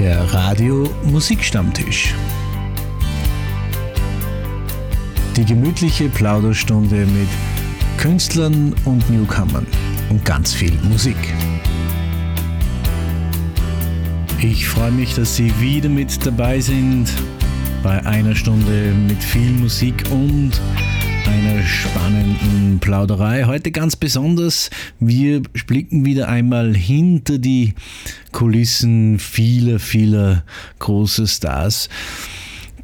Der Radio Musikstammtisch. Die gemütliche Plauderstunde mit Künstlern und Newcomern und ganz viel Musik. Ich freue mich, dass Sie wieder mit dabei sind bei einer Stunde mit viel Musik und einer spannenden Plauderei. Heute ganz besonders, wir blicken wieder einmal hinter die Kulissen vieler, vieler großer Stars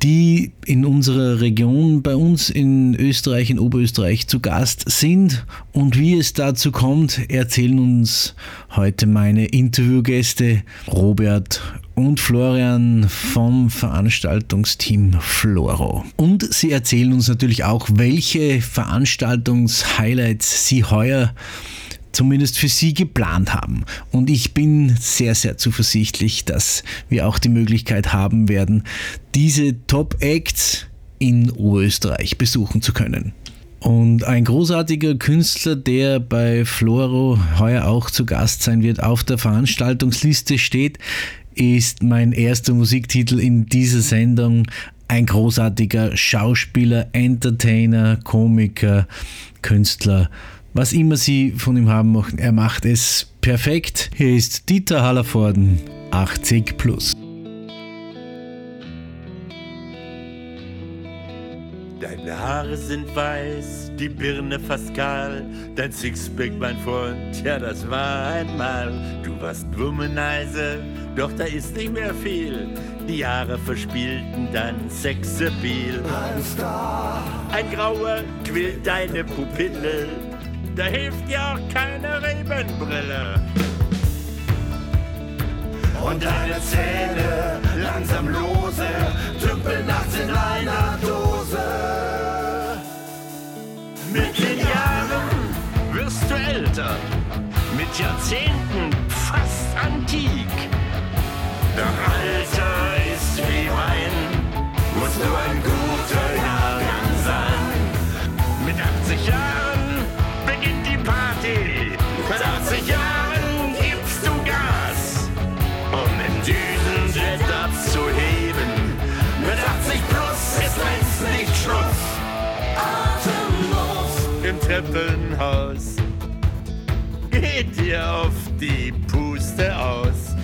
die in unserer Region bei uns in Österreich, in Oberösterreich zu Gast sind. Und wie es dazu kommt, erzählen uns heute meine Interviewgäste Robert und Florian vom Veranstaltungsteam Floro. Und sie erzählen uns natürlich auch, welche Veranstaltungshighlights sie heuer zumindest für Sie geplant haben. Und ich bin sehr, sehr zuversichtlich, dass wir auch die Möglichkeit haben werden, diese Top-Acts in Oberösterreich besuchen zu können. Und ein großartiger Künstler, der bei Floro heuer auch zu Gast sein wird, auf der Veranstaltungsliste steht, ist mein erster Musiktitel in dieser Sendung. Ein großartiger Schauspieler, Entertainer, Komiker, Künstler was immer Sie von ihm haben möchten, er macht es perfekt. Hier ist Dieter Hallervorden, 80 plus. Deine Haare sind weiß, die Birne fast kahl, dein Sixpack, mein Freund, ja, das war einmal. Du warst Womanizer, doch da ist nicht mehr viel. Die Jahre verspielten dein Sexappeal. Ein Star, ein Grauer quillt deine Pupille da hilft ja auch keine Rebenbrille. Und deine Zähne langsam lose, tümpeln nachts in einer Dose. Mit den Jahren wirst du älter, mit Jahrzehnten fast antik. Doch Alter ist wie Wein, musst du ein guter Jahrgang sein. Mit 80 Jahren Treppenhaus geht dir auf die Puste aus.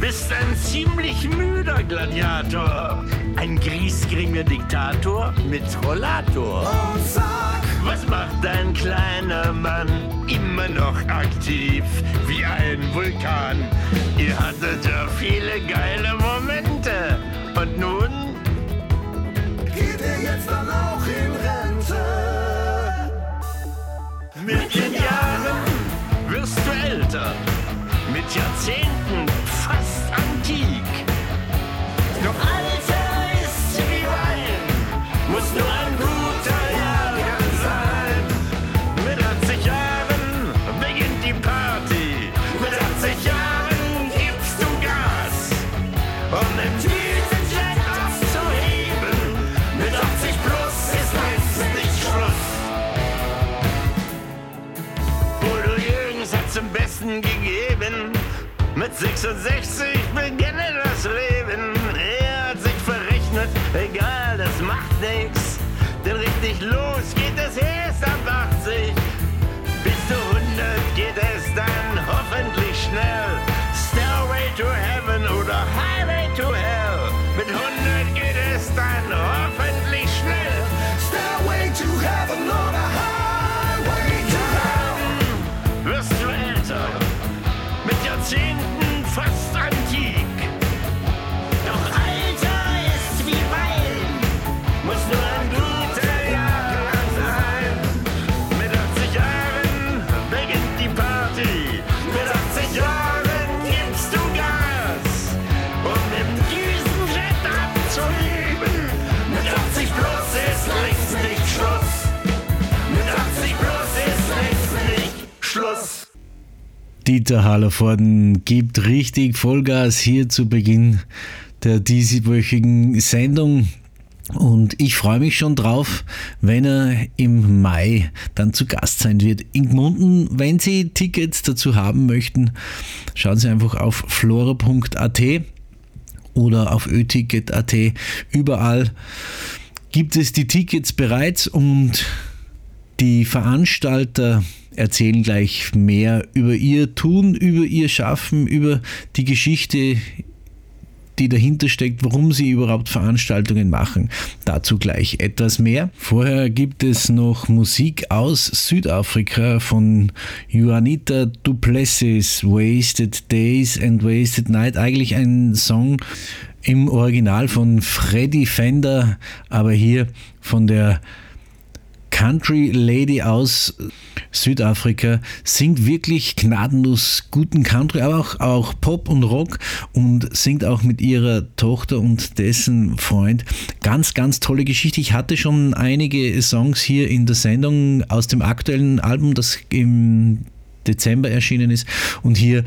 Bist ein ziemlich müder Gladiator, ein griesgringer Diktator mit Rollator. Und sag, was macht dein kleiner Mann? Immer noch aktiv wie ein Vulkan. Ihr hattet ja viele geile Momente. Und nun? Mit den Jahren wirst du älter. Mit Jahrzehnten Mit 66 beginne das Leben. Er hat sich verrechnet, egal, das macht nix. Dieter Hallervorden gibt richtig Vollgas hier zu Beginn der dieswöchigen Sendung. Und ich freue mich schon drauf, wenn er im Mai dann zu Gast sein wird. In Gmunden, wenn Sie Tickets dazu haben möchten, schauen Sie einfach auf flora.at oder auf öticket.at. Überall gibt es die Tickets bereits und die Veranstalter erzählen gleich mehr über ihr Tun, über ihr Schaffen, über die Geschichte, die dahinter steckt, warum sie überhaupt Veranstaltungen machen. Dazu gleich etwas mehr. Vorher gibt es noch Musik aus Südafrika von Juanita Duplessis, Wasted Days and Wasted Night. Eigentlich ein Song im Original von Freddy Fender, aber hier von der Country Lady aus Südafrika singt wirklich gnadenlos guten Country, aber auch, auch Pop und Rock und singt auch mit ihrer Tochter und dessen Freund. Ganz, ganz tolle Geschichte. Ich hatte schon einige Songs hier in der Sendung aus dem aktuellen Album, das im Dezember erschienen ist. Und hier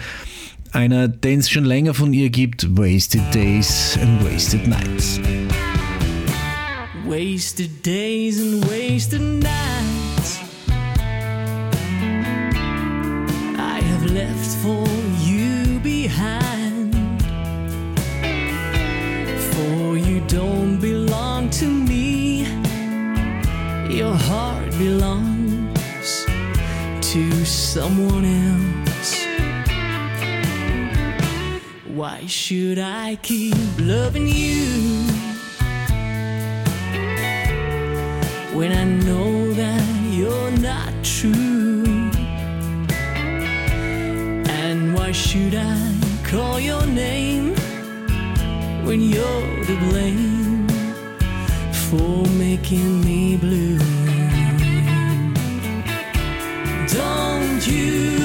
einer, den es schon länger von ihr gibt, Wasted Days and Wasted Nights. Wasted days and wasted nights I have left for you behind. For you don't belong to me, your heart belongs to someone else. Why should I keep loving you? When I know that you're not true? And why should I call your name when you're to blame for making me blue? Don't you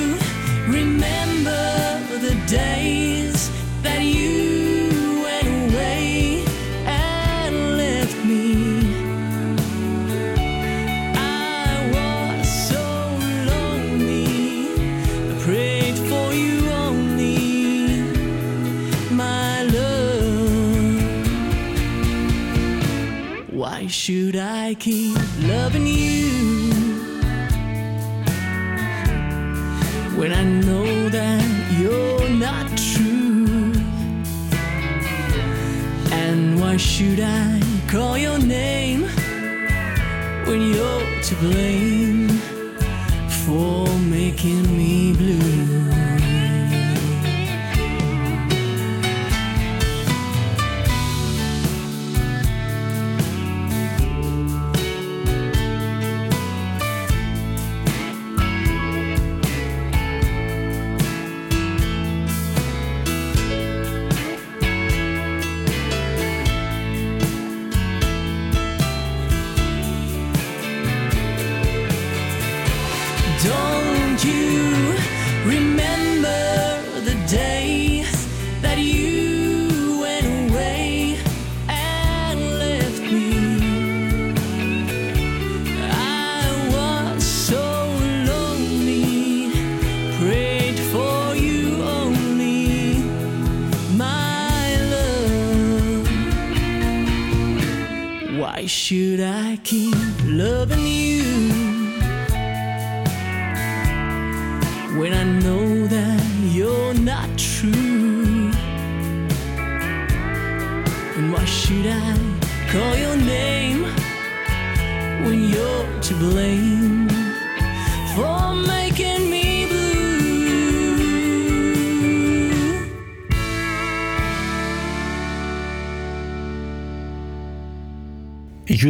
should I keep loving you when I know that you're not true? And why should I call your name? when you're to blame for making me blue.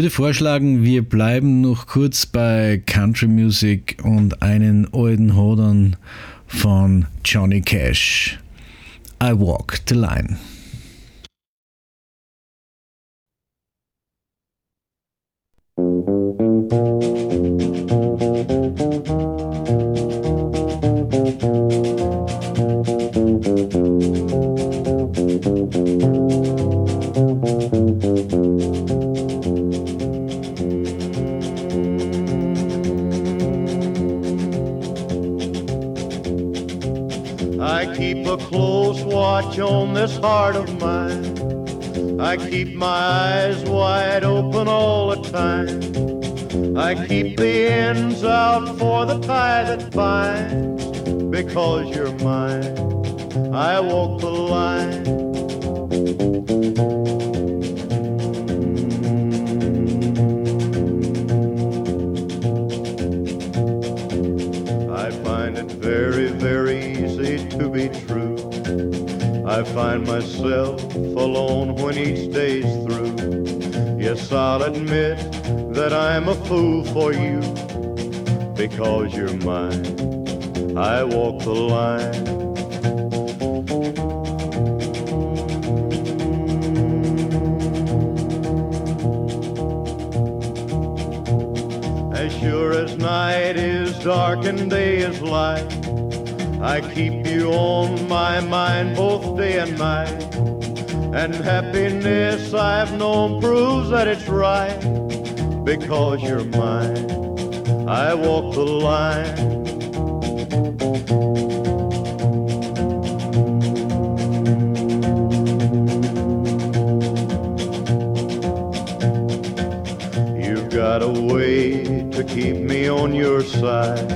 Würde vorschlagen, wir bleiben noch kurz bei Country Music und einen alten Hodern von Johnny Cash. I Walk the Line. Keep my eyes wide open all the time. I keep the ends admit that I'm a fool for you because you're mine. I walk the line. As sure as night is dark and day is light, I keep you on my mind both day and night. And happiness I've proves that it's right because you're mine. I walk the line. You've got a way to keep me on your side.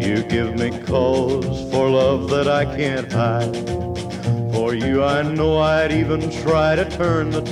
You give me cause for love that I can't hide. For you, I know I'd even try to turn the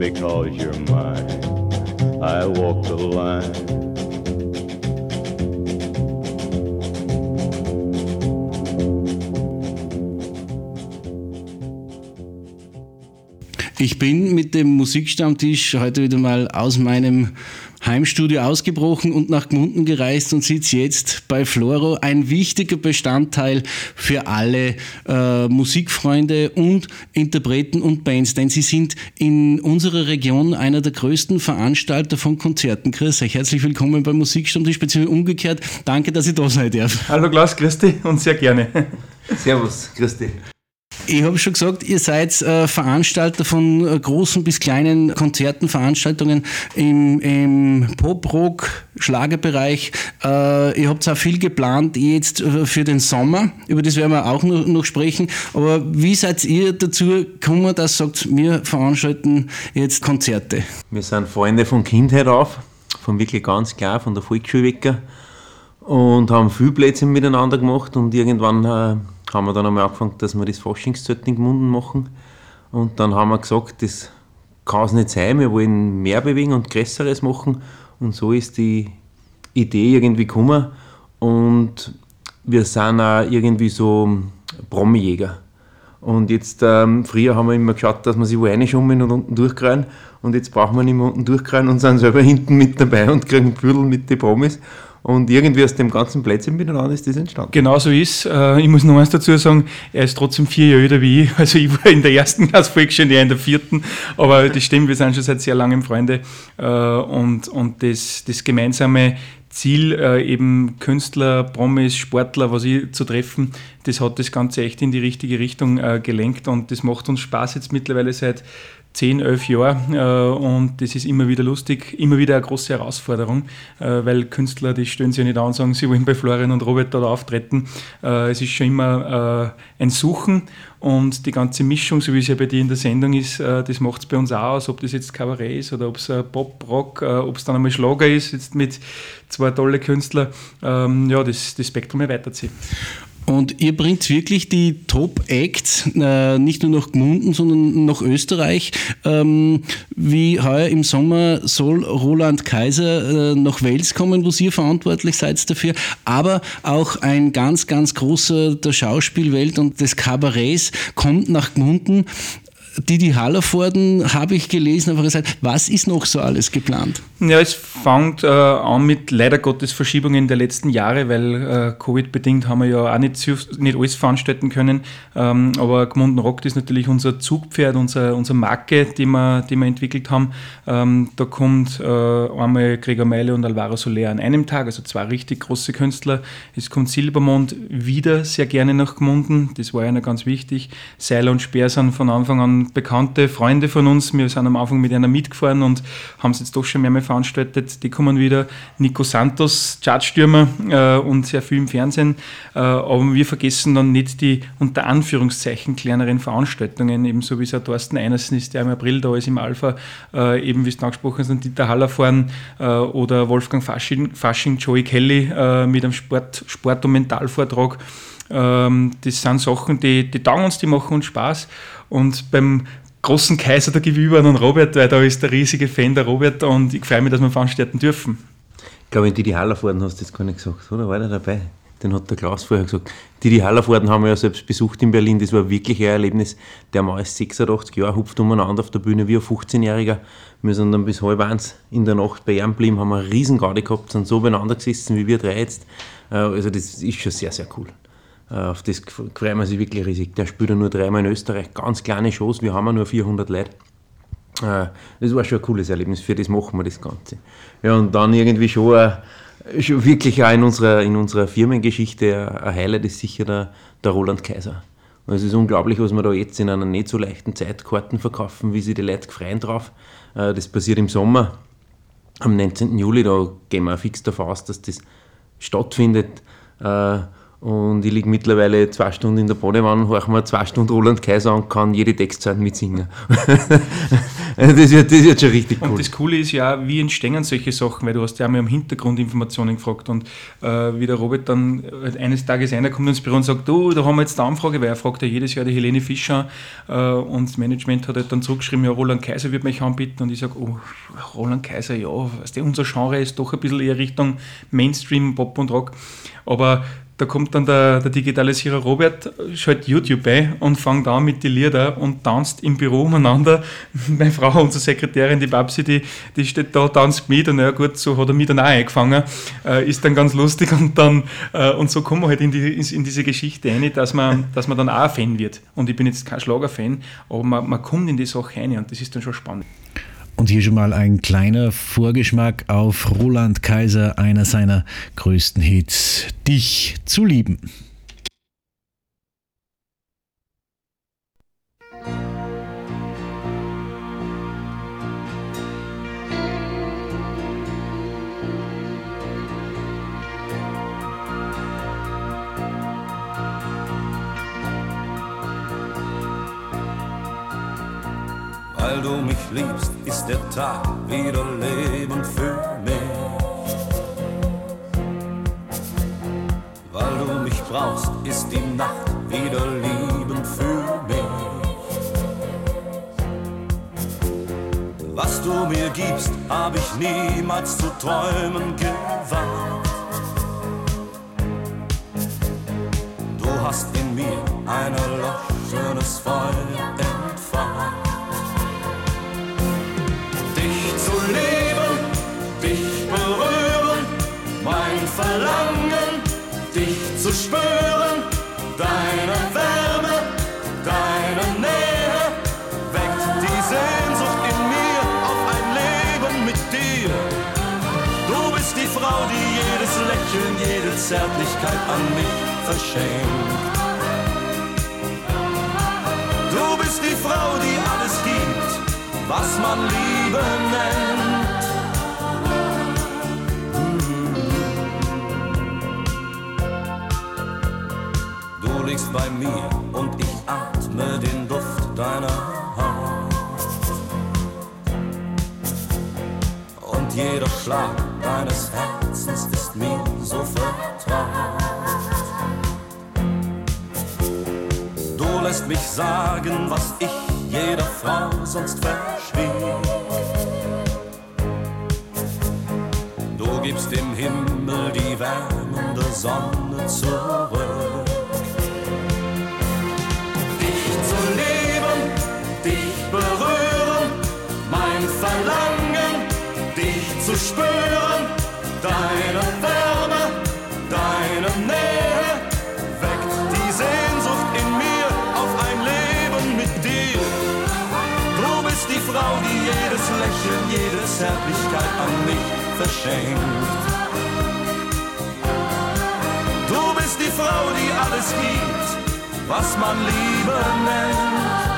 Because you're mine, I walk the line. Ich bin mit dem Musikstammtisch heute wieder mal aus meinem Heimstudio ausgebrochen und nach Gmunden gereist und sitze jetzt bei Floro. Ein wichtiger Bestandteil für alle äh, Musikfreunde und Interpreten und Bands, denn sie sind in unserer Region einer der größten Veranstalter von Konzerten. Chris, herzlich willkommen beim Musikstammtisch, beziehungsweise umgekehrt. Danke, dass ich da sein darf. Hallo Klaus, grüß dich und sehr gerne. Servus, grüß dich. Ich habe schon gesagt, ihr seid äh, Veranstalter von äh, großen bis kleinen Konzerten, Veranstaltungen im, im Pop-Rock, Schlagerbereich. Äh, ihr habt auch viel geplant jetzt äh, für den Sommer, über das werden wir auch noch, noch sprechen. Aber wie seid ihr dazu gekommen, dass sagt, wir veranstalten jetzt Konzerte? Wir sind Freunde von Kindheit auf, von wirklich ganz klar, von der Volksschule weg und haben viel Plätzchen miteinander gemacht und irgendwann haben wir dann einmal angefangen, dass wir das Faschingszelt in Gmunden machen und dann haben wir gesagt, das kann es nicht sein, wir wollen mehr bewegen und Größeres machen und so ist die Idee irgendwie gekommen und wir sind auch irgendwie so Promi-Jäger. Und jetzt, ähm, früher haben wir immer geschaut, dass wir sich wo reinschummeln und unten durchkreien. Und jetzt brauchen wir nicht mehr unten durchkreien und sind selber hinten mit dabei und kriegen Pudel mit den Promis. Und irgendwie aus dem ganzen Plätzchen miteinander ist das entstanden. Genau so ist. Äh, ich muss noch eins dazu sagen, er ist trotzdem vier Jahre älter wie ich. Also ich war in der ersten Klasse Volksschule, er in der vierten. Aber das stimmt, wir sind schon seit sehr langem Freunde. Äh, Und, und das, das gemeinsame Ziel, äh, eben Künstler, Promis, Sportler, was ich zu treffen, das hat das Ganze echt in die richtige Richtung gelenkt und das macht uns Spaß jetzt mittlerweile seit 10, 11 Jahren äh, und das ist immer wieder lustig, immer wieder eine große Herausforderung, äh, weil Künstler, die stellen sich ja nicht an und sagen, sie wollen bei Florian und Robert da auftreten. Äh, es ist schon immer ein Suchen und die ganze Mischung, so wie es ja bei dir in der Sendung ist, das macht es bei uns auch aus, ob das jetzt Kabarett ist oder ob es Pop, Rock, ob es dann einmal Schlager ist, jetzt mit zwei tolle Künstler, ähm, ja, das, das Spektrum erweitert sich. Und ihr bringt wirklich die Top-Acts äh, nicht nur nach Gmunden, sondern nach Österreich. Ähm, wie heuer im Sommer soll Roland Kaiser äh, nach Wels kommen, wo ihr verantwortlich seid dafür. Aber auch ein ganz, ganz großer der Schauspielwelt und des Kabarets kommt nach Gmunden. Didi Hallervorden habe ich gelesen, aber gesagt, was ist noch so alles geplant? Ja, es fängt äh, an mit leider Gottes Verschiebungen der letzten Jahre, weil äh, Covid-bedingt haben wir ja auch nicht, nicht alles veranstalten können. Ähm, aber Gmunden Rock ist natürlich unser Zugpferd, unser, unsere Marke, die wir, die wir entwickelt haben. Ähm, da kommt äh, einmal Gregor Meile und Alvaro Soler an einem Tag, also zwei richtig große Künstler. Es kommt Silbermond wieder sehr gerne nach Gmunden, das war ja noch ganz wichtig. Seiler und Speer sind von Anfang an sind bekannte Freunde von uns. Wir sind am Anfang mit einer mitgefahren und haben es jetzt doch schon mehrmals veranstaltet. Die kommen wieder. Nico Santos, Chartstürmer äh, und sehr viel im Fernsehen. Äh, aber wir vergessen dann nicht die unter Anführungszeichen kleineren Veranstaltungen, ebenso wie es auch Thorsten Einersen ist, der im April da ist im Alpha, äh, eben wie es angesprochen ist, Dieter Haller fahren äh, oder Wolfgang Fasching, Fasching Joey Kelly äh, mit einem Sport, Sport- und Mentalvortrag. Ähm, das sind Sachen, die, die taugen uns, die machen uns Spaß. Und beim großen Kaiser der Gewüber an Robert, weil da ist der riesige Fan der Robert und ich freue mich, dass wir veranstalten dürfen. Ich glaube, in Didi Hallerforden hast du das gar nicht gesagt, oder? War der dabei? Den hat der Klaus vorher gesagt. Didi Hallervorden haben wir ja selbst besucht in Berlin. Das war wirklich ein Erlebnis. Der Mann ist 86 Jahre, hupft umeinander auf der Bühne wie ein 15-Jähriger. Wir sind dann bis halb eins in der Nacht bei ihm geblieben, haben eine riesen Garde gehabt, sind so beieinander gesessen wie wir drei jetzt. Äh, also das ist schon sehr, sehr cool. Äh, auf das freuen wir sich wirklich riesig. Der spielt ja nur dreimal in Österreich, ganz kleine Shows, wir haben ja nur 400 Leute. Äh, das war schon ein cooles Erlebnis, für das machen wir das Ganze. Ja, und dann irgendwie schon, schon wirklich auch in unserer, in unserer Firmengeschichte ein Highlight ist sicher der, der Roland Kaiser. Und es ist unglaublich, was wir da jetzt in einer nicht so leichten Zeit Karten verkaufen, wie sie die Leute freuen drauf. Äh, das passiert im Sommer. Am 19. Juli, da gehen wir fix davon aus, dass das stattfindet. Und ich liege mittlerweile zwei Stunden in der Badewanne, höre mir zwei Stunden Roland Kaiser und kann jede Textzeit mitsingen. das, wird, das wird schon richtig cool. Und das Coole ist ja, wie entstehen solche Sachen, weil du hast ja einmal im Hintergrund Informationen gefragt und äh, wie der Robert dann halt eines Tages einer kommt ins Büro und sagt, du, da haben wir jetzt eine Anfrage, weil er fragt ja jedes Jahr die Helene Fischer äh, und das Management hat halt dann zurückgeschrieben, ja, Roland Kaiser wird mich anbieten und ich sage, oh, Roland Kaiser, ja, weißt du, unser Genre ist doch ein bisschen eher Richtung Mainstream, Pop und Rock, aber da kommt dann der, der Digitalisierer Robert, schaltet YouTube ein und fängt an mit den Lieder und tanzt im Büro umeinander. Meine Frau, unsere Sekretärin, die Babsi, die, die steht da, tanzt mit und ja gut, so hat er mich dann auch eingefangen. Äh, ist dann ganz lustig und dann, äh, und so kommen wir halt in, die, in diese Geschichte rein, dass man, dass man dann auch ein Fan wird. Und ich bin jetzt kein Schlagerfan, aber man, man kommt in die Sache rein und das ist dann schon spannend. Und hier schon mal ein kleiner Vorgeschmack auf Roland Kaiser, einer seiner größten Hits, Dich zu lieben. Weil du mich liebst, ist der Tag wieder Leben für mich. Weil du mich brauchst, ist die Nacht wieder Lieben für mich. Was du mir gibst, hab ich niemals zu träumen gewagt. Du hast in mir ein erloschenes Feuer entfacht. Verlangen, dich zu spüren, deine Wärme, deine Nähe, weckt die Sehnsucht in mir auf ein Leben mit dir. Du bist die Frau, die jedes Lächeln, jede Zärtlichkeit an mich verschenkt. Du bist die Frau, die was man Liebe nennt. liegst bei mir und ich atme den Duft deiner Haut. Und jeder Schlag deines Herzens ist mir so vertraut. Du lässt mich sagen, was ich jeder Frau sonst verschwieg. Du gibst dem Himmel die wärmende Sonne zurück. Verlangen, dich zu spüren, deine Zärtlichkeit an mich verschenkt. Du bist die Frau, die alles gibt, was man Liebe nennt.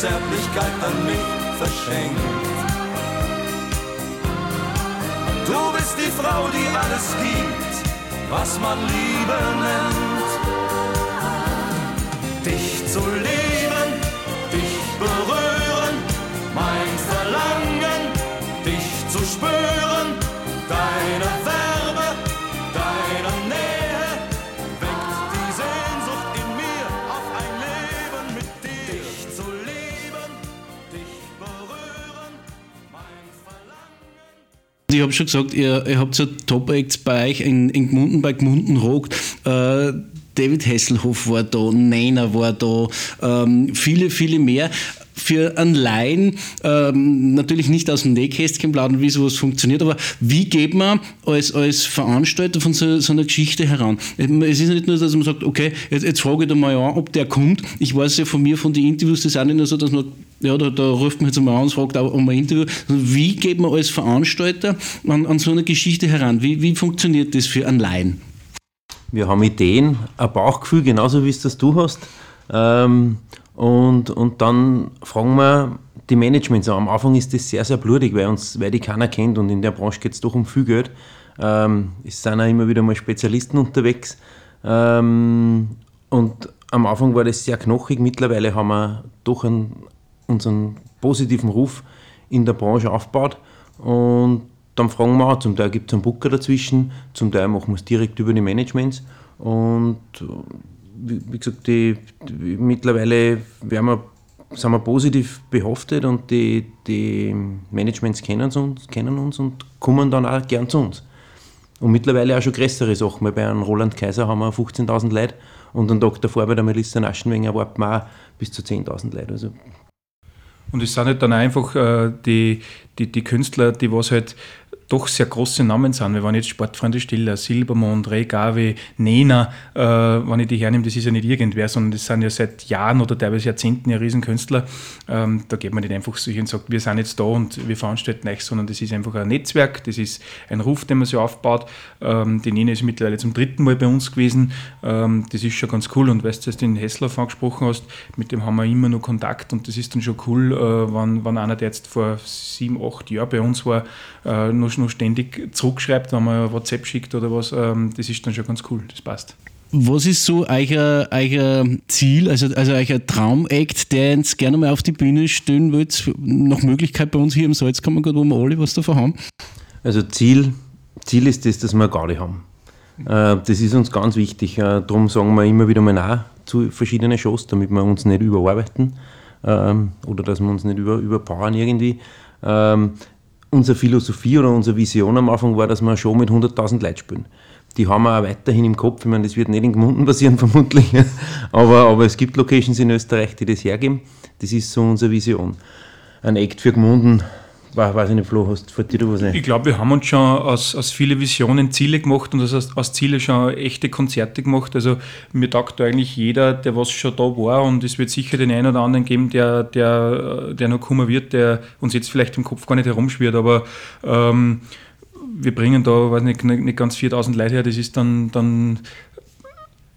Zärtlichkeit an mich verschenkt. Du bist die Frau, die alles gibt, was man Liebe nennt. Dich zu lieben, Ich habe schon gesagt, ihr, ihr habt so Top-Acts bei euch in, in Gmunden, bei Gmunden Rock. Äh, David Hasselhoff war da, Nena war da, ähm, viele, viele mehr. Für einen Laien ähm, natürlich nicht aus dem Nähkästchen plaudern, wie sowas funktioniert, aber wie geht man als, als Veranstalter von so, so einer Geschichte heran? Es ist nicht nur, dass man sagt, okay, jetzt, jetzt frage ich da mal an, ob der kommt. Ich weiß ja von mir, von den Interviews, das ist auch nicht nur so, dass man, ja, da, da ruft man jetzt mal an und fragt auch um ein Interview. Also wie geht man als Veranstalter an, an so eine Geschichte heran? Wie, wie funktioniert das für einen Laien? Wir haben Ideen, ein Bauchgefühl, genauso wie es das du hast. Ähm, und, und dann fragen wir die Managements an. Am Anfang ist das sehr, sehr blutig, weil, uns, weil die keiner kennt und in der Branche geht es doch um viel Geld. Ähm, es sind auch immer wieder mal Spezialisten unterwegs. Ähm, und am Anfang war das sehr knochig. Mittlerweile haben wir doch einen, unseren positiven Ruf in der Branche aufgebaut. Und dann fragen wir auch, zum Teil gibt es einen Booker dazwischen, zum Teil machen wir es direkt über die Managements. Und äh, wie, gesagt, die, die, mittlerweile wir, sind wir positiv behaftet und die, die Managements kennen uns, kennen uns und kommen dann auch gern zu uns. Und mittlerweile auch schon größere Sachen, weil bei einem Roland Kaiser haben wir 15.000 Leute und einen Tag davor bei der Melissa Naschenwenger erwarten wir auch bis zu 10.000 Leute. Also Und es sind halt dann einfach äh, die, die, die Künstler, die was halt doch sehr große Namen sind. Wir waren jetzt Sportfreunde Stiller, Silbermond, Ray Gavi, Nena, äh, wenn ich die hernehme, das ist ja nicht irgendwer, sondern das sind ja seit Jahren oder teilweise Jahrzehnten ja Riesenkünstler. Ähm, da geht man nicht einfach so hin und sagt, wir sind jetzt da und wir veranstalten euch, sondern das ist einfach ein Netzwerk, das ist ein Ruf, den man sich aufbaut. Ähm, die Nena ist mittlerweile zum dritten Mal bei uns gewesen. Ähm, das ist schon ganz cool und weißt du, dass du den Hessler angesprochen hast, mit dem haben wir immer noch Kontakt und das ist dann schon cool, äh, wenn, wenn einer, der jetzt vor sieben, acht Jahren bei uns war, äh, noch noch ständig zurückschreibt, wenn man WhatsApp schickt oder was, ähm, das ist dann schon ganz cool, das passt. Was ist so euer, euer Ziel, also, also euer Traumakt, der jetzt gerne mal auf die Bühne stellen wollt, nach Möglichkeit bei uns hier im Salzkammergut, wo wir alle was davon haben? Also Ziel, Ziel ist das, dass wir eine Gaudi haben. Äh, das ist uns ganz wichtig. Äh, darum sagen wir immer wieder mal Nein zu verschiedenen Shows, damit wir uns nicht überarbeiten ähm, oder dass wir uns nicht über, überpowern irgendwie. Unsere Philosophie oder unsere Vision am Anfang war, dass wir eine Show mit 100.000 Leuten spielen. Die haben wir auch weiterhin im Kopf. Ich meine, das wird nicht in Gmunden passieren, vermutlich. aber, aber es gibt Locations in Österreich, die das hergeben. Das ist so unsere Vision. Ein Act für Gmunden, weiß ich nicht, Flo, hast für dir was ein? Ich glaube, wir haben uns schon aus, aus vielen Visionen Ziele gemacht und aus, aus Ziele schon echte Konzerte gemacht. Also mir taugt eigentlich jeder, der was schon da war und es wird sicher den einen oder anderen geben, der, der, der noch kommen wird, der uns jetzt vielleicht im Kopf gar nicht herumschwirrt, aber ähm, wir bringen da, weiß nicht, nicht ganz 4000 Leute her, das ist dann, dann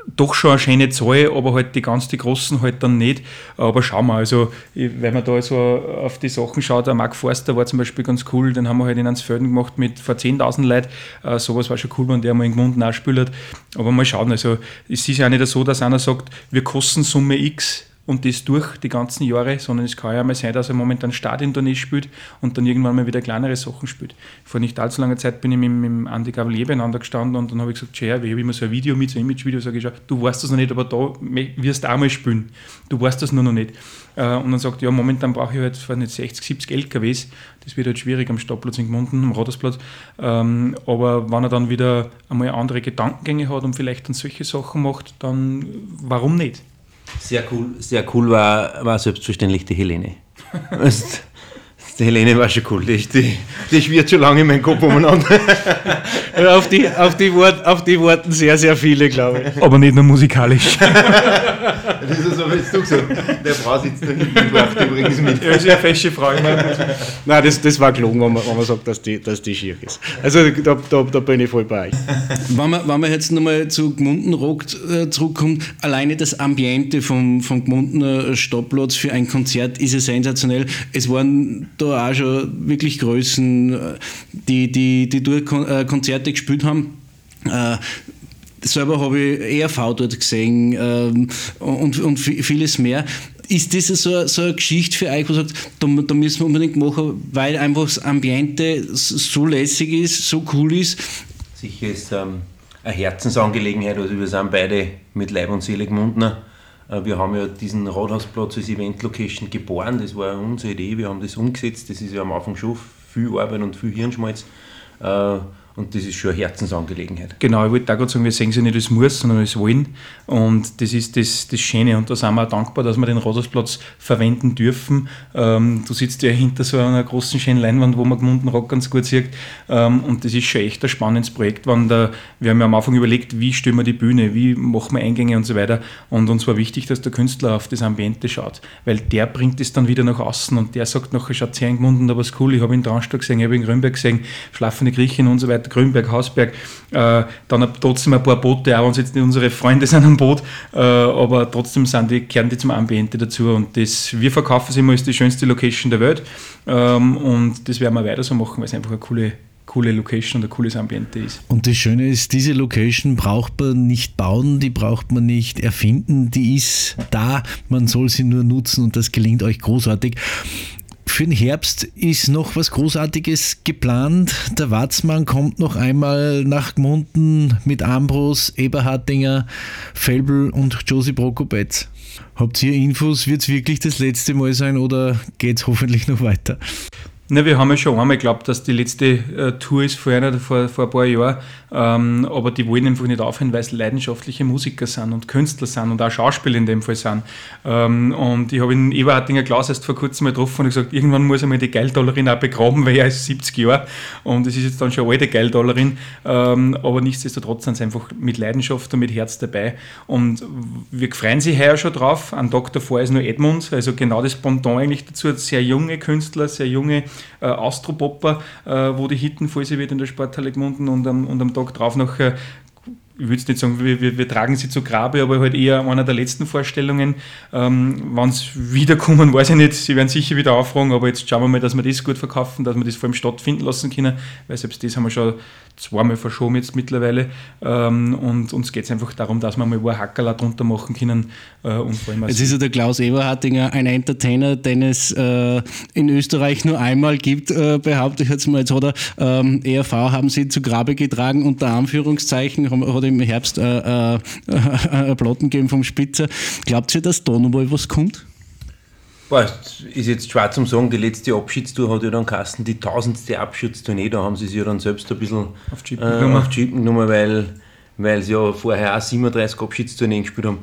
doch schon eine schöne Zahl, aber halt die ganz die großen halt dann nicht. Aber schauen wir, also wenn man da so auf die Sachen schaut, der Mark Forster war zum Beispiel ganz cool, den haben wir halt in Ansfelden gemacht mit vor 10.000 Leuten. Äh, sowas war schon cool, wenn der mal in Gmunden auch spielt. Aber mal schauen, also es ist ja nicht so, dass einer sagt, wir kosten Summe X, und das durch die ganzen Jahre, sondern es kann ja mal sein, dass er momentan Stadiontournee spielt und dann irgendwann mal wieder kleinere Sachen spielt. Vor nicht allzu langer Zeit bin ich mit, mit Andi Gavalier beieinander gestanden und dann habe ich gesagt, Tja, ich habe immer so ein Video mit, so ein Image-Video, sage ich, du weißt das noch nicht, aber da wirst du auch mal spielen. Du weißt das nur noch nicht. Äh, und dann sagt er, ja, momentan brauche ich halt nicht 60, 70 LKWs. Das wird halt schwierig am Stadtplatz in Gmunden, am Radersplatz. Ähm, aber wenn er dann wieder einmal andere Gedankengänge hat und vielleicht dann solche Sachen macht, dann warum nicht? Sehr cool, sehr cool war, war selbstverständlich die Helene. das die Helene war schon cool. Die, die, die schwirrt schon lange in meinem Kopf umeinander. auf, die, auf, die Wort, auf die Worten sehr, sehr viele, glaube ich. Aber nicht nur musikalisch. Das ist so, wie du gesagt Der Frau sitzt da hinten und macht übrigens mit. Ja, ist ja eine fesche Frau. Ich meine, Nein, das, das war gelogen, wenn man, wenn man sagt, dass die, dass die schier ist. Also da, da, da bin ich voll bei euch. wenn, man, wenn man jetzt nochmal zu Gmunden Rock äh, zurückkommt, alleine das Ambiente vom, vom Gmundener Stadtplatz für ein Konzert ist ja sensationell. Es waren da auch schon wirklich Größen, die, die, die Kon äh, Konzerte gespielt haben. Äh, selber habe ich ERV dort gesehen ähm, und, und vieles mehr. Ist das so, so eine Geschichte für euch, wo sagt, da, da müssen wir unbedingt machen, weil einfach das Ambiente so lässig ist, so cool ist? Sicher ist ähm, eine Herzensangelegenheit, also wir sind beide mit Leib und Seele Gmundner. Äh, Wir haben ja diesen Rathausplatz als Event-Location geboren, das war unsere Idee, wir haben das umgesetzt, das ist ja am Anfang schon viel Arbeit und viel Hirnschmalz. Und das ist schon eine Herzensangelegenheit. Genau, ich wollte auch gerade sagen, wir sehen sie nicht als Muss, sondern als Wollen. Und das ist das, das Schöne. Und da sind wir auch dankbar, dass wir den Rathausplatz verwenden dürfen. Ähm, du sitzt ja hinter so einer großen, schönen Leinwand, wo man Gmunden Rock ganz gut sieht. Ähm, und das ist schon echt ein spannendes Projekt. Wenn der, wir haben ja am Anfang überlegt, wie stellen wir die Bühne, wie machen wir Eingänge und so weiter. Und uns war wichtig, dass der Künstler auf das Ambiente schaut. Weil der bringt es dann wieder nach außen und der sagt nachher, schaut sehr in Gmunden, da was cool. Ich habe in Traunstein gesehen, ich habe in Grünberg gesehen, Schlafende Griechen und so weiter. Grünberg, Hausberg, äh, dann trotzdem ein paar Boote, auch wenn jetzt nicht unsere Freunde sind am Boot, äh, aber trotzdem sind die, kehren die zum Ambiente dazu und das, wir verkaufen es immer als die schönste Location der Welt ähm, und das werden wir weiter so machen, weil es einfach eine coole, coole Location und ein cooles Ambiente ist. Und das Schöne ist, diese Location braucht man nicht bauen, die braucht man nicht erfinden, die ist da, man soll sie nur nutzen und das gelingt euch großartig. Für den Herbst ist noch was Großartiges geplant. Der Watzmann kommt noch einmal nach Gmunden mit Ambros, Eberhardinger, Felbel und Josie Prokopetz. Habt ihr Infos? Wird es wirklich das letzte Mal sein oder geht es hoffentlich noch weiter? Na, wir haben ja schon einmal geglaubt, dass die letzte äh, Tour ist vor, einer, vor, vor ein paar Jahren, ähm, aber die wollen einfach nicht aufhören, weil es leidenschaftliche Musiker sind und Künstler sind und auch Schauspieler in dem Fall sind. Ähm, und ich habe in Eberhardinger Klaus erst vor kurzem mal getroffen und gesagt, irgendwann muss einmal die Geldollerin auch begraben, weil er ist 70 Jahre und es ist jetzt dann schon eine alte Geldollerin, ähm, aber nichtsdestotrotz sind sie einfach mit Leidenschaft und mit Herz dabei und wir freuen sich heuer schon drauf. Ein Tag davor ist nur Edmund, also genau das Pendant eigentlich dazu, sehr junge Künstler, sehr junge äh, Austropopper, äh, wo die Hitten voll sie wird in der Sporthalle Gmunden und am, und am Tag drauf noch äh, ich würde nicht sagen, wir, wir, wir, tragen sie zu Grabe, aber halt eher einer der letzten Vorstellungen. Ähm, Wenn sie wiederkommen, weiß ich nicht, sie werden sicher wieder aufragen, aber jetzt schauen wir mal, dass wir das gut verkaufen, dass wir das vor allem stattfinden lassen können, weil selbst das haben wir schon zweimal verschoben jetzt mittlerweile. Ähm, und uns geht es einfach darum, dass wir mal ein Hackerl drunter machen können. Äh, und vor allem Jetzt ist ja der Klaus Eberhardinger ein Entertainer, den es äh, in Österreich nur einmal gibt, äh, behaupte ich jetzt mal. Jetzt hat er ähm, ERV haben sie zu Grabe getragen, unter Anführungszeichen, hat im Herbst äh, äh, äh, Platten gegeben vom Spitzer. Glaubt ihr, dass da noch mal was kommt? Boah, ist jetzt schwer zum sagen, die letzte Abschiedstour hat ja dann Kasten, die tausendste Abschiedstournee, da haben sie sich ja dann selbst ein bisschen Auf Chippen äh, genommen. auf Chippen genommen, weil, weil sie ja vorher auch 37 Abschiedstourneen gespielt haben.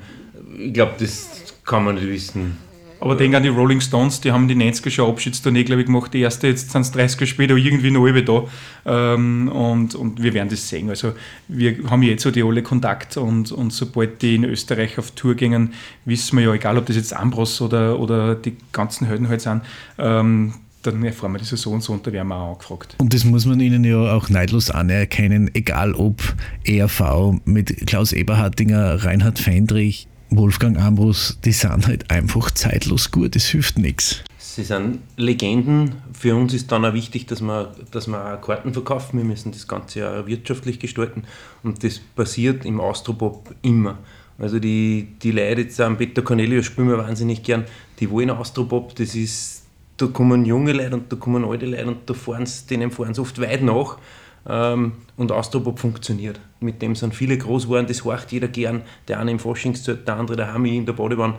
Ich glaube, das kann man nicht wissen. Aber denk an die Rolling Stones, die haben die 90er schon Abschiedstournee, glaube ich, gemacht. Die erste, jetzt sind es 30 Jahre später, irgendwie noch alle da. Ähm, und, und wir werden das sehen. Also wir haben jetzt so die alle Kontakt und, und sobald die in Österreich auf Tour gingen, wissen wir ja, egal ob das jetzt Ambros oder, oder die ganzen Helden halt sind, ähm, dann erfahren wir die Saison so und da werden wir auch angefragt. Und das muss man ihnen ja auch neidlos anerkennen, egal ob ERV mit Klaus Eberhardinger, Reinhard Fendrich, Wolfgang Ambros, die sind halt einfach zeitlos gut, das hilft nichts. Sie sind Legenden. Für uns ist dann auch wichtig, dass wir, dass wir auch Karten verkaufen. Wir müssen das Ganze auch wirtschaftlich gestalten. Und das passiert im Austropop immer. Also die, die Leute jetzt am Peter Cornelius spielen wir wahnsinnig gern. Die wollen Austropop. Das ist, da kommen junge Leute und da kommen alte Leute und da fahren sie, denen fahren sie oft weit nach. Ähm, und Austropop funktioniert. Mit dem sind viele groß geworden, das horcht jeder gern. Der eine im Faschingszelt, der andere daheim in der Badewanne.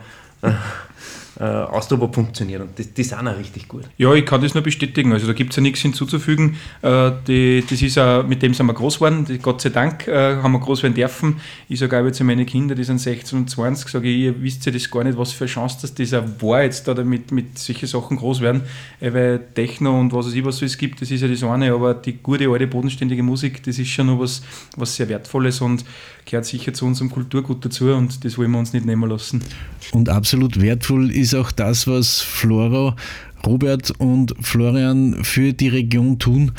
Äh, Austropop funktioniert und die, die sind auch richtig gut. Ja, ich kann das nur bestätigen. Also da gibt es ja nichts hinzuzufügen. Äh, die, das ist auch, mit dem sind wir groß geworden. Die, Gott sei Dank äh, haben wir groß werden dürfen. Ich sage auch jetzt zu meinen Kindern, die sind 16 und 20, sage ich, ihr wisst ja das gar nicht, was für eine Chance dass das auch war, jetzt da damit mit solchen Sachen groß werden. Äh, weil Techno und was es ich was so es gibt, das ist ja das eine, aber die gute, alte, bodenständige Musik, das ist schon noch was, was sehr Wertvolles und gehört sicher zu unserem Kulturgut dazu und das wollen wir uns nicht nehmen lassen. Und absolut wertvoll ist auch das, was Flora, Robert und Florian für die Region tun.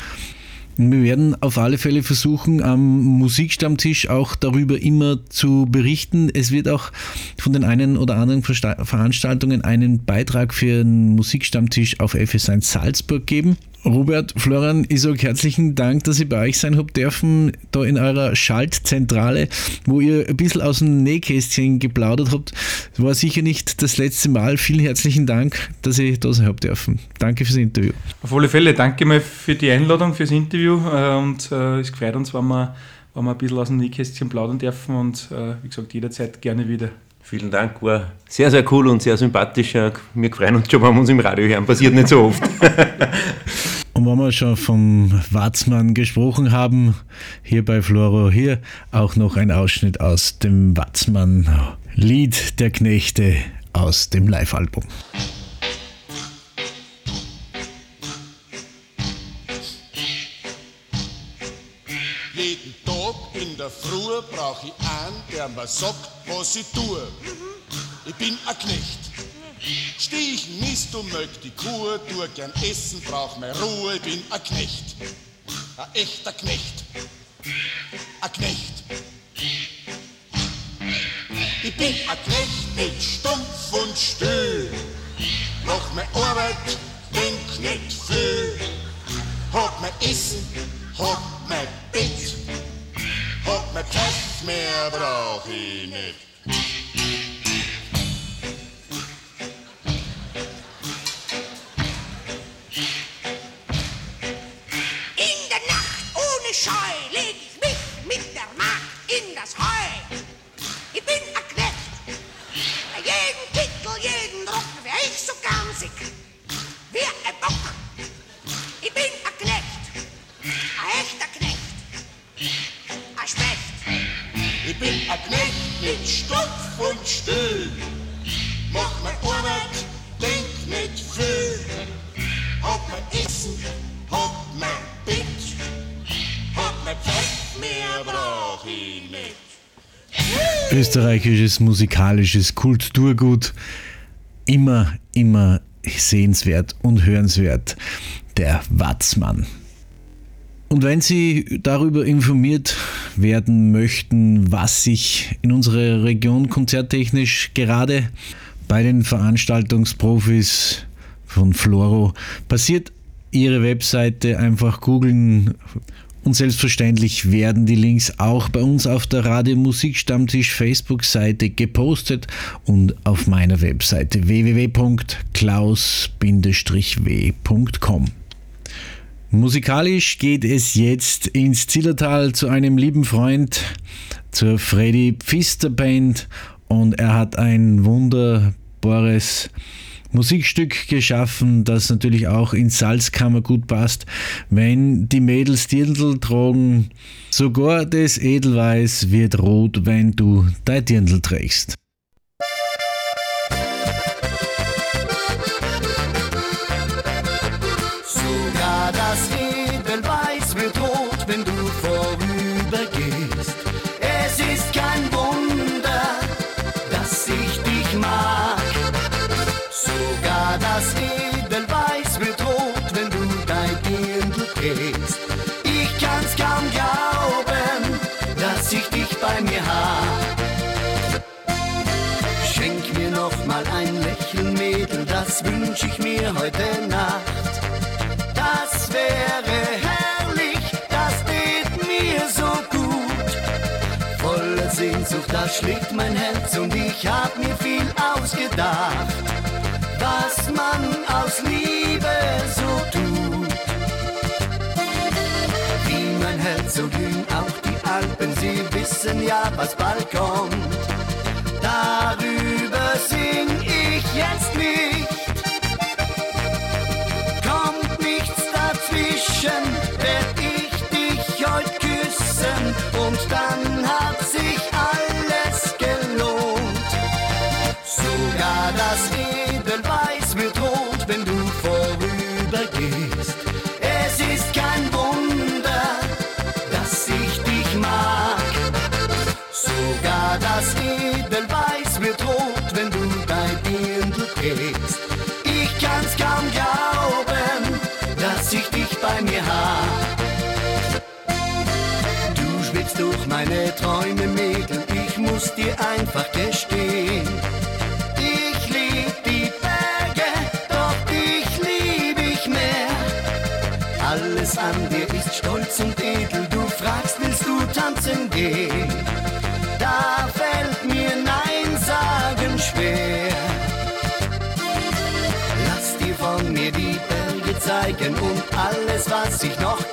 Wir werden auf alle Fälle versuchen, am Musikstammtisch auch darüber immer zu berichten. Es wird auch von den einen oder anderen Veranstaltungen einen Beitrag für einen Musikstammtisch auf FS1 Salzburg geben. Robert, Florian, ich sage herzlichen Dank, dass ich bei euch sein habe dürfen, da in eurer Schaltzentrale, wo ihr ein bisschen aus dem Nähkästchen geplaudert habt. Das war sicher nicht das letzte Mal. Vielen herzlichen Dank, dass ich da sein habe dürfen. Danke fürs Interview. Auf alle Fälle, danke mal für die Einladung, fürs Interview äh, und äh, es gefreut uns, wenn wir, wenn wir ein bisschen aus dem Nähkästchen plaudern dürfen und äh, wie gesagt, jederzeit gerne wieder. Vielen Dank, war sehr, sehr cool und sehr sympathisch. Wir freuen uns schon, wenn wir uns im Radio hören. Passiert nicht so oft. Und wenn wir schon vom Watzmann gesprochen haben, hier bei Floro, hier auch noch ein Ausschnitt aus dem Watzmann Lied der Knechte aus dem Live-Album. Früh brauch ich einen, der mir sagt, was ich tue. Ich bin ein Knecht. Steh ich Mist und mög die Kuh, tu gern essen, brauch mehr Ruhe, ich bin ein Knecht. Ein echter Knecht. Ein Knecht. Ich bin ein Knecht, nicht stumpf und still. Mach mir Arbeit, denk nicht viel. Hab mein Essen, hab mein Bett. Hab mein Pfeff, mehr brauch ich nicht. Österreichisches musikalisches Kulturgut. Immer, immer sehenswert und hörenswert. Der Watzmann. Und wenn Sie darüber informiert werden möchten, was sich in unserer Region konzerttechnisch gerade bei den Veranstaltungsprofis von Floro passiert, Ihre Webseite einfach googeln und selbstverständlich werden die Links auch bei uns auf der Radio Musikstammtisch Facebook-Seite gepostet und auf meiner Webseite www.klaus-w.com. Musikalisch geht es jetzt ins Zillertal zu einem lieben Freund, zur Freddy Pfister Band und er hat ein wunderbares Musikstück geschaffen, das natürlich auch ins Salzkammer gut passt. Wenn die Mädels Dirndl tragen, sogar das Edelweiß wird rot, wenn du dein Dirndl trägst. Heute Nacht. Das wäre herrlich, das tät mir so gut. Voller Sehnsucht, da schlägt mein Herz und ich hab mir viel ausgedacht, was man aus Liebe so tut. Wie mein Herz so glühen auch die Alpen, sie wissen ja, was bald kommt. Darüber sing ich jetzt mit alles, was ich noch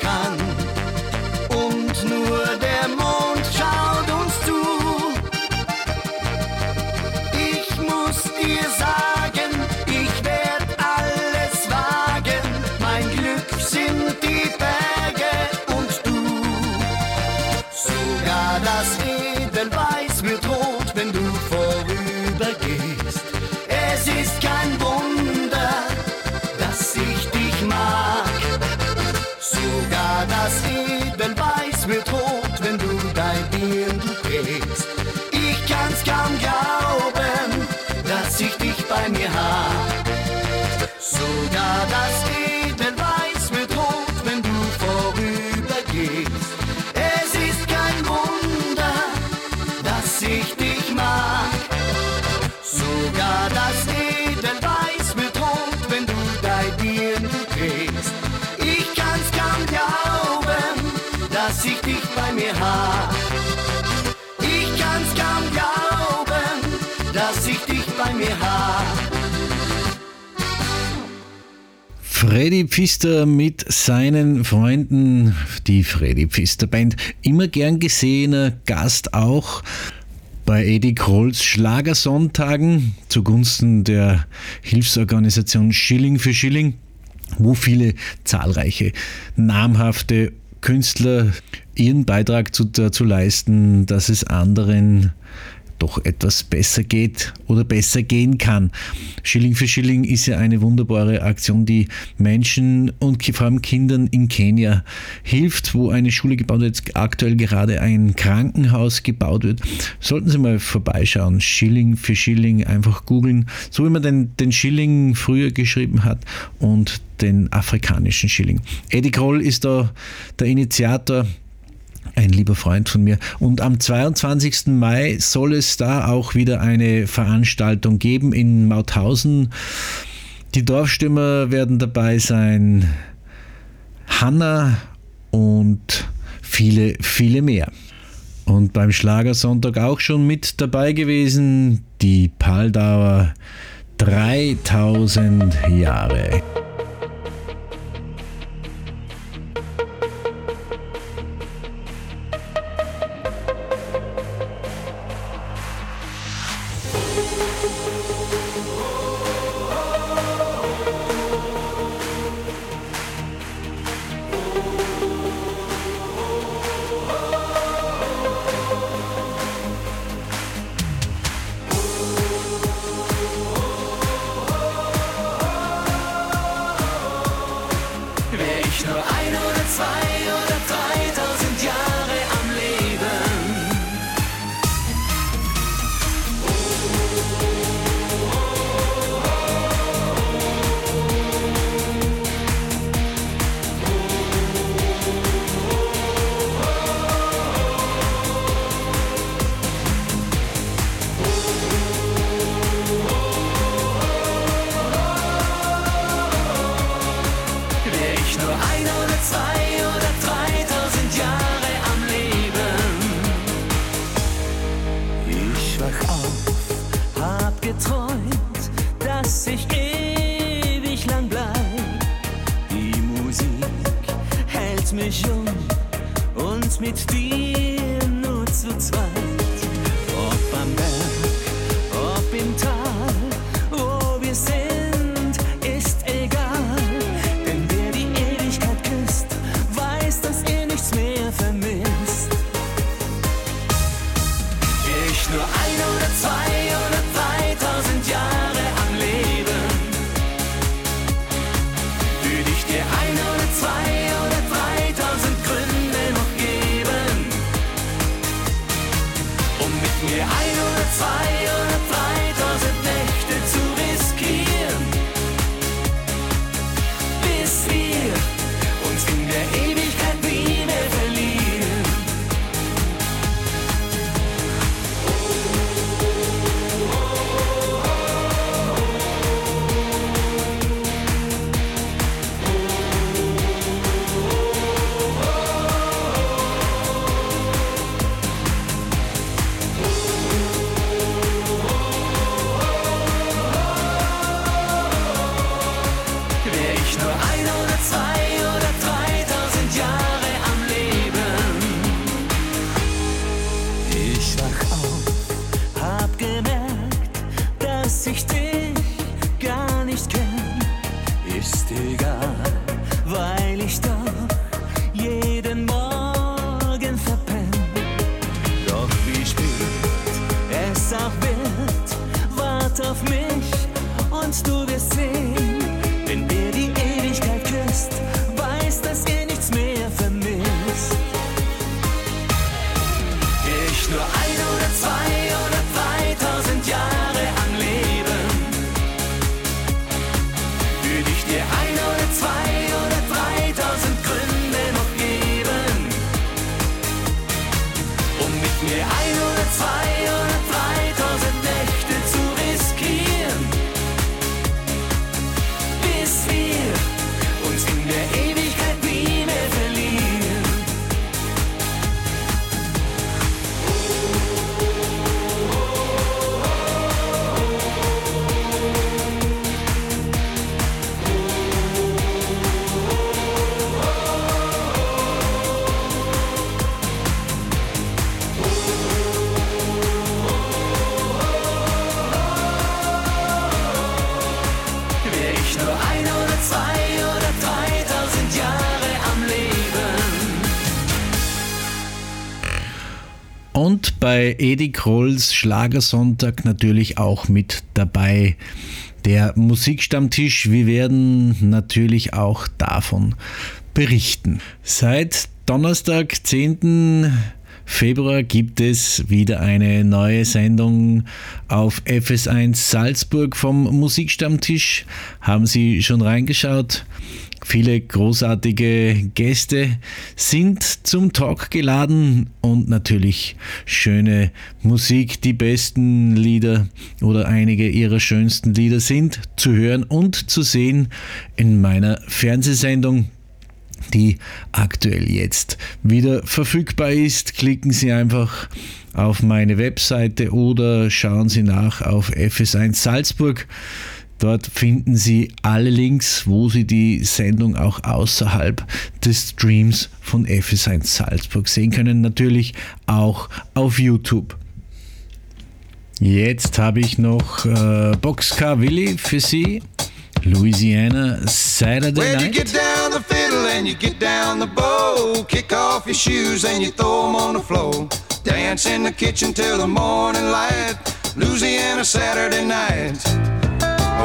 Freddy Pfister mit seinen Freunden, die Freddy Pfister Band, immer gern gesehener Gast auch bei Eddie Krolls Schlagersonntagen zugunsten der Hilfsorganisation Schilling für Schilling, wo viele zahlreiche namhafte Künstler ihren Beitrag zu, dazu leisten, dass es anderen doch etwas besser geht oder besser gehen kann. Schilling für Schilling ist ja eine wunderbare Aktion, die Menschen und vor allem Kindern in Kenia hilft, wo eine Schule gebaut wird, aktuell gerade ein Krankenhaus gebaut wird. Sollten Sie mal vorbeischauen. Schilling für Schilling, einfach googeln, so wie man den, den Schilling früher geschrieben hat und den afrikanischen Schilling. Eddie Kroll ist da der Initiator ein lieber Freund von mir. Und am 22. Mai soll es da auch wieder eine Veranstaltung geben in Mauthausen. Die Dorfstimmer werden dabei sein. Hanna und viele, viele mehr. Und beim Schlagersonntag auch schon mit dabei gewesen, die Paldauer 3000 Jahre. Um und mit dir nur zu zweit. Ob am Berg, Edi Krolls Schlagersonntag natürlich auch mit dabei. Der Musikstammtisch, wir werden natürlich auch davon berichten. Seit Donnerstag, 10. Februar gibt es wieder eine neue Sendung auf FS1 Salzburg vom Musikstammtisch. Haben Sie schon reingeschaut? Viele großartige Gäste sind zum Talk geladen und natürlich schöne Musik. Die besten Lieder oder einige ihrer schönsten Lieder sind zu hören und zu sehen in meiner Fernsehsendung die aktuell jetzt wieder verfügbar ist. Klicken Sie einfach auf meine Webseite oder schauen Sie nach auf FS1 Salzburg. Dort finden Sie alle Links, wo Sie die Sendung auch außerhalb des Streams von FS1 Salzburg sehen können. Natürlich auch auf YouTube. Jetzt habe ich noch äh, Boxcar Willi für Sie. Louisiana Saturday Well, you Night. get down the fiddle and you get down the bow. Kick off your shoes and you throw 'em on the floor. Dance in the kitchen till the morning light. Louisiana Saturday night.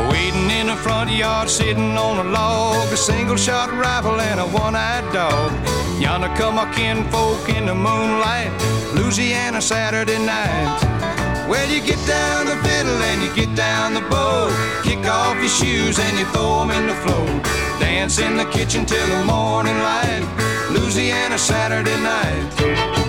Waiting in the front yard, sitting on a log, a single shot rifle and a one eyed dog. Yonder come our kinfolk in the moonlight, Louisiana Saturday night. Well, you get down the fiddle and you get down the bow. Kick off your shoes and you throw 'em in the floor. Dance in the kitchen till the morning light, Louisiana Saturday night.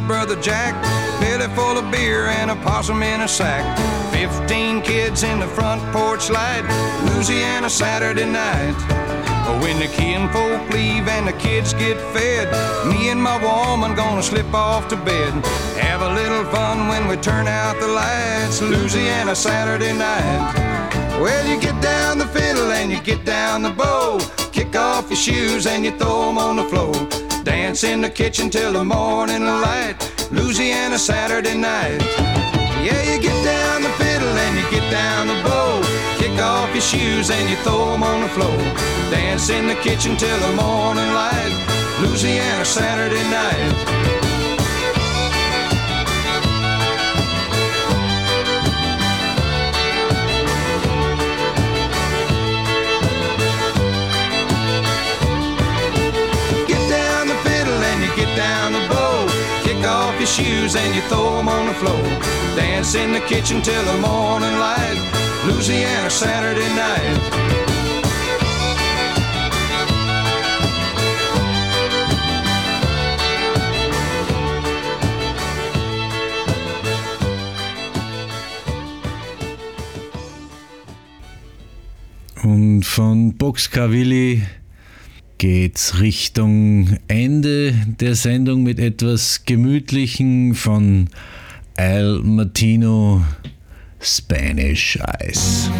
Brother Jack, belly full of beer and a possum in a sack. Fifteen kids in the front porch light, Louisiana Saturday night. When the kinfolk leave and the kids get fed, me and my woman gonna slip off to bed. Have a little fun when we turn out the lights, Louisiana Saturday night. Well, you get down the fiddle and you get down the bow. Kick off your shoes and you throw 'em on the floor. Dance in the kitchen till the morning light. Louisiana Saturday night. Yeah, you get down the fiddle and you get down the bow. Kick off your shoes and you throw 'em on the floor. Dance in the kitchen till the morning light. Louisiana Saturday night. Your shoes and you throw 'em on the floor. Dance in the kitchen till the morning light. Louisiana Saturday night. Und von Willi geht's Richtung Ende der Sendung mit etwas Gemütlichen von Al Martino Spanish Ice.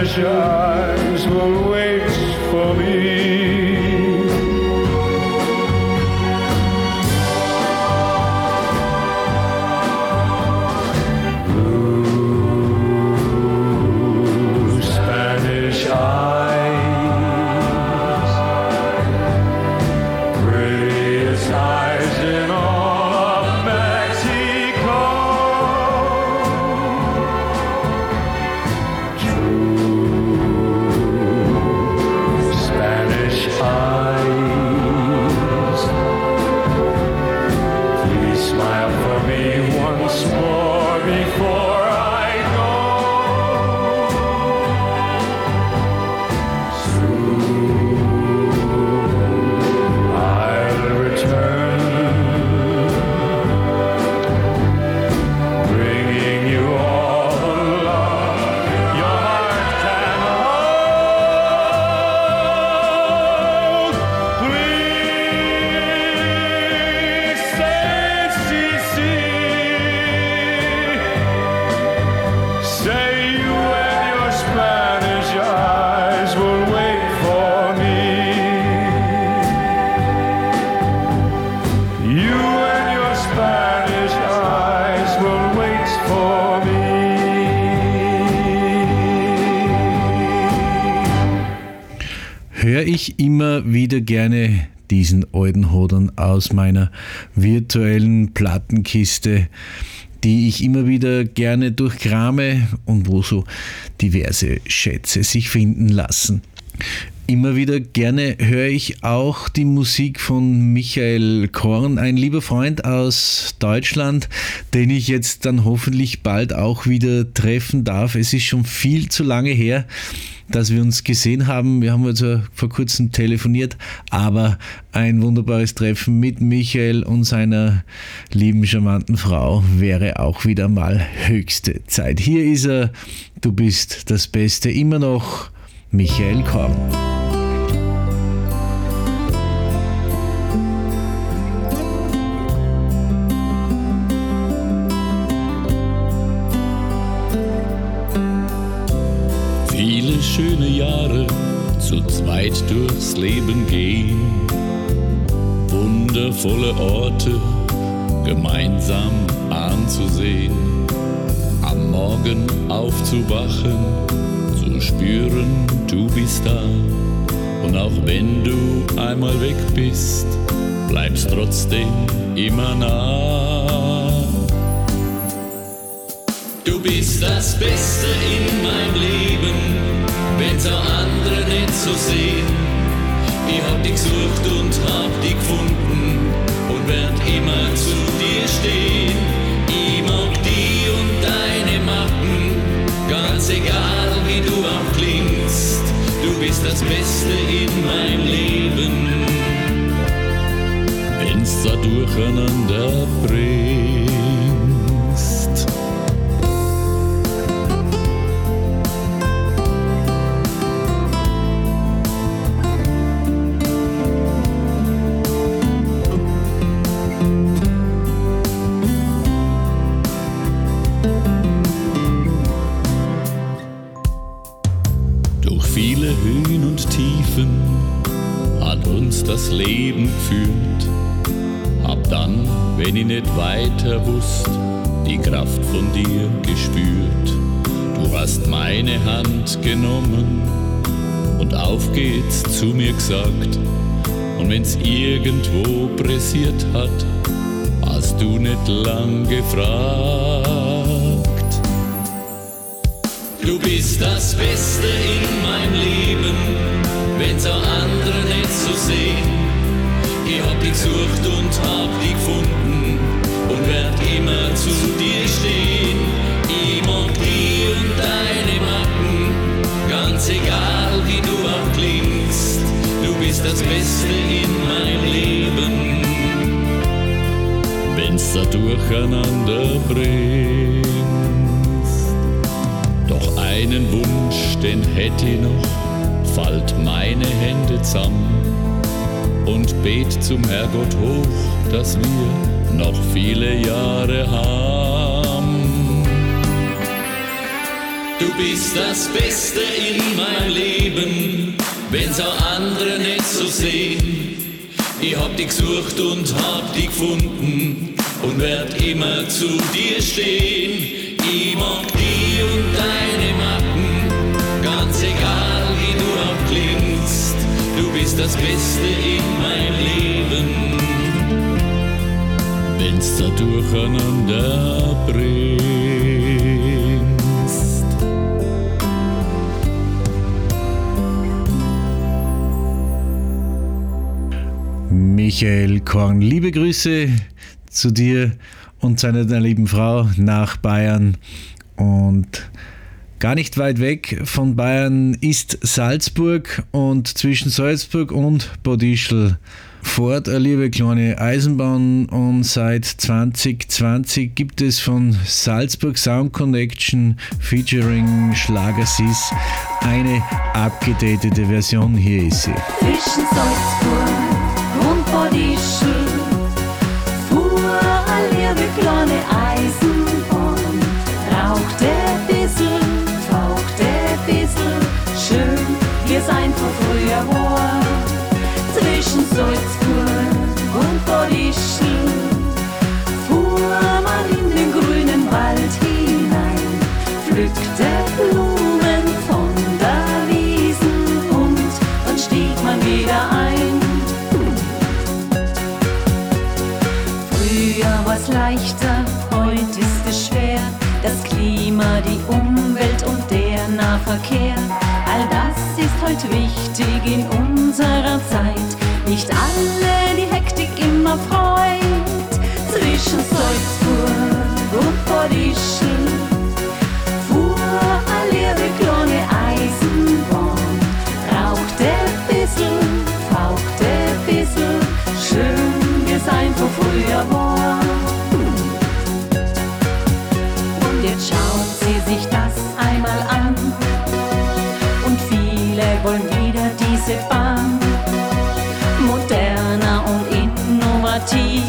Spanish eyes will wait gerne diesen alten Hodern aus meiner virtuellen Plattenkiste, die ich immer wieder gerne durchkrame und wo so diverse Schätze sich finden lassen. Immer wieder gerne höre ich auch die Musik von Michael Korn, ein lieber Freund aus Deutschland, den ich jetzt dann hoffentlich bald auch wieder treffen darf. Es ist schon viel zu lange her, dass wir uns gesehen haben. Wir haben also vor kurzem telefoniert, aber ein wunderbares Treffen mit Michael und seiner lieben, charmanten Frau wäre auch wieder mal höchste Zeit. Hier ist er, du bist das Beste, immer noch Michael Korn. Viele schöne Jahre zu zweit durchs Leben gehen. Wundervolle Orte gemeinsam anzusehen. Am Morgen aufzuwachen, zu spüren, du bist da. Und auch wenn du einmal weg bist, bleibst trotzdem immer nah. Du bist das Beste in meinem Leben, wenn's auch andere nicht so sehen. Ich hab dich gesucht und hab dich gefunden und werd immer zu dir stehen. Ich mag die und deine Macken, ganz egal bist das Beste in meinem Leben, wenn's da durcheinander bringst. Viele Höhen und Tiefen hat uns das Leben geführt. Hab dann, wenn ich nicht weiter wusst, die Kraft von dir gespürt. Du hast meine Hand genommen und auf geht's zu mir gesagt. Und wenn's irgendwo pressiert hat, hast du nicht lang gefragt. Du bist das Beste in meinem Leben, wenn's auch andere nicht so sehen. Ich hab dich gesucht und hab dich gefunden und werd immer zu dir stehen. Ich mag dich und deine Macken, ganz egal wie du auch klingst. Du bist das Beste in meinem Leben, wenn's da durcheinander bringst. Einen Wunsch, den hätte ich noch, fallt meine Hände zusammen und bet zum Herrgott hoch, dass wir noch viele Jahre haben. Du bist das Beste in meinem Leben, wenn's auch andere nicht so sehen. Ich hab dich gesucht und hab dich gefunden und werd immer zu dir stehen. Ich mag dich und das Beste in mein Leben, wenn's da durcheinander bringst. Michael Korn, liebe Grüße zu dir und seiner lieben Frau nach Bayern. Und gar nicht weit weg von Bayern ist Salzburg und zwischen Salzburg und Bodischl fährt eine liebe kleine Eisenbahn und seit 2020 gibt es von Salzburg Sound Connection featuring Schlager Sis eine abgedatete Version. Hier ist sie. Zwischen Salzburg und Bodischl fuhr eine liebe kleine Eisenbahn, rauchte es einfach früher war. Zwischen Salzburg und Bodischl fuhr man in den grünen Wald hinein, pflückte Blumen von der Wiesen und dann stieg man wieder ein. Früher war's leichter, heute ist es schwer. Das Klima, die Umwelt und der Nahverkehr, all das ist heute wichtig in unserer Zeit. Nicht alle die Hektik immer freut. Zwischen Salzburg und Bodischl wollen wieder diese Bahn. Moderner und innovativ.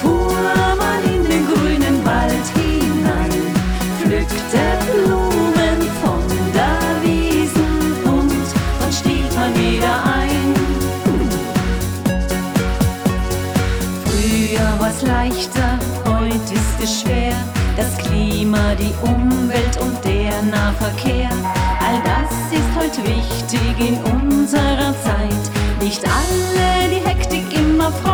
Fuhr man in den grünen Wald hinein, pflückte Blumen von der Wiesen und dann stieg man wieder ein. Früher war's leichter, heute ist es schwer. Das Klima, die Umwelt und der Nahverkehr, all das ist heute wichtig in unserer Zeit. Nicht alle die Hektik immer freut.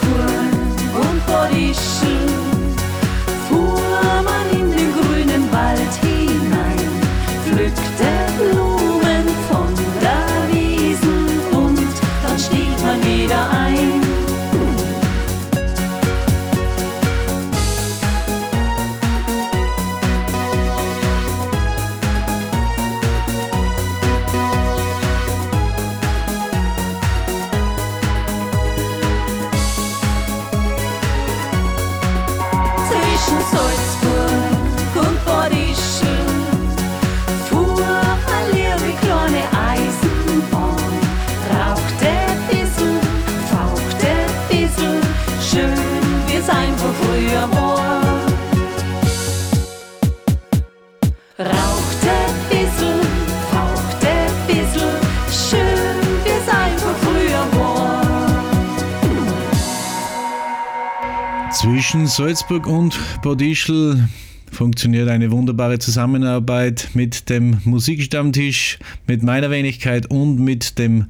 Zwischen Salzburg und Bodischl funktioniert eine wunderbare Zusammenarbeit mit dem Musikstammtisch, mit meiner Wenigkeit und mit dem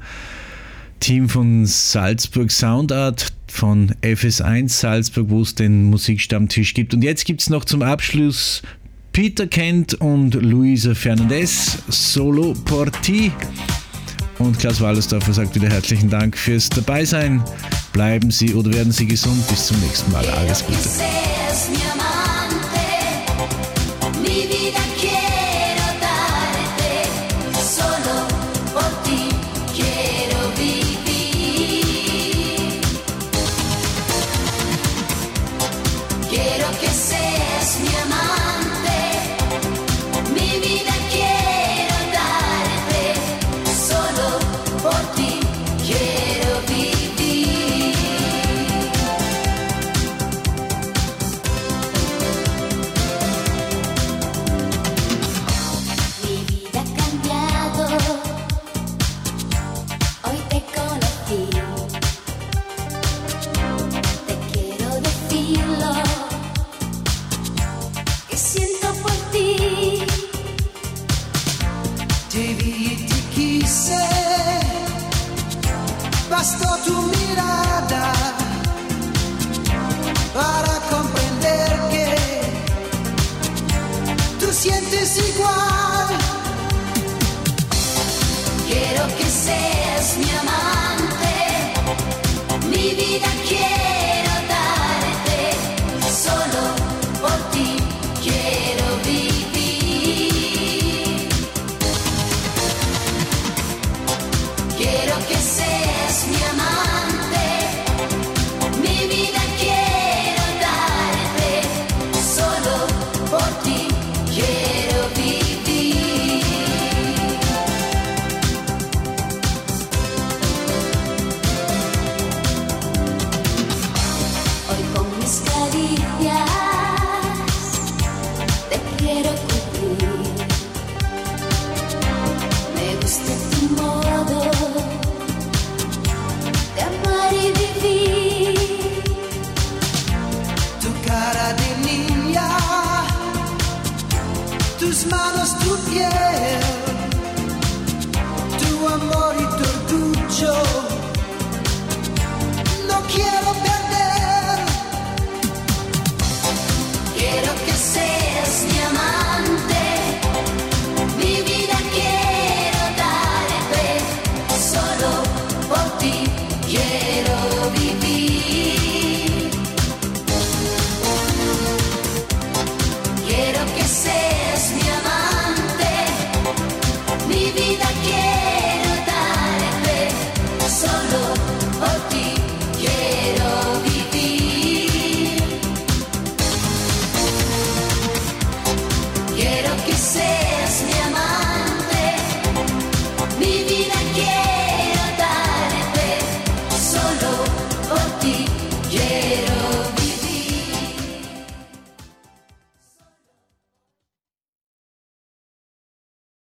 Team von Salzburg Soundart von FS1 Salzburg, wo es den Musikstammtisch gibt. Und jetzt gibt es noch zum Abschluss Peter Kent und Luisa Fernandez, Solo Porti. Und Klaus Wallersdorfer sagt wieder herzlichen Dank fürs Dabeisein. sein. Bleiben Sie oder werden Sie gesund. Bis zum nächsten Mal. Alles Gute.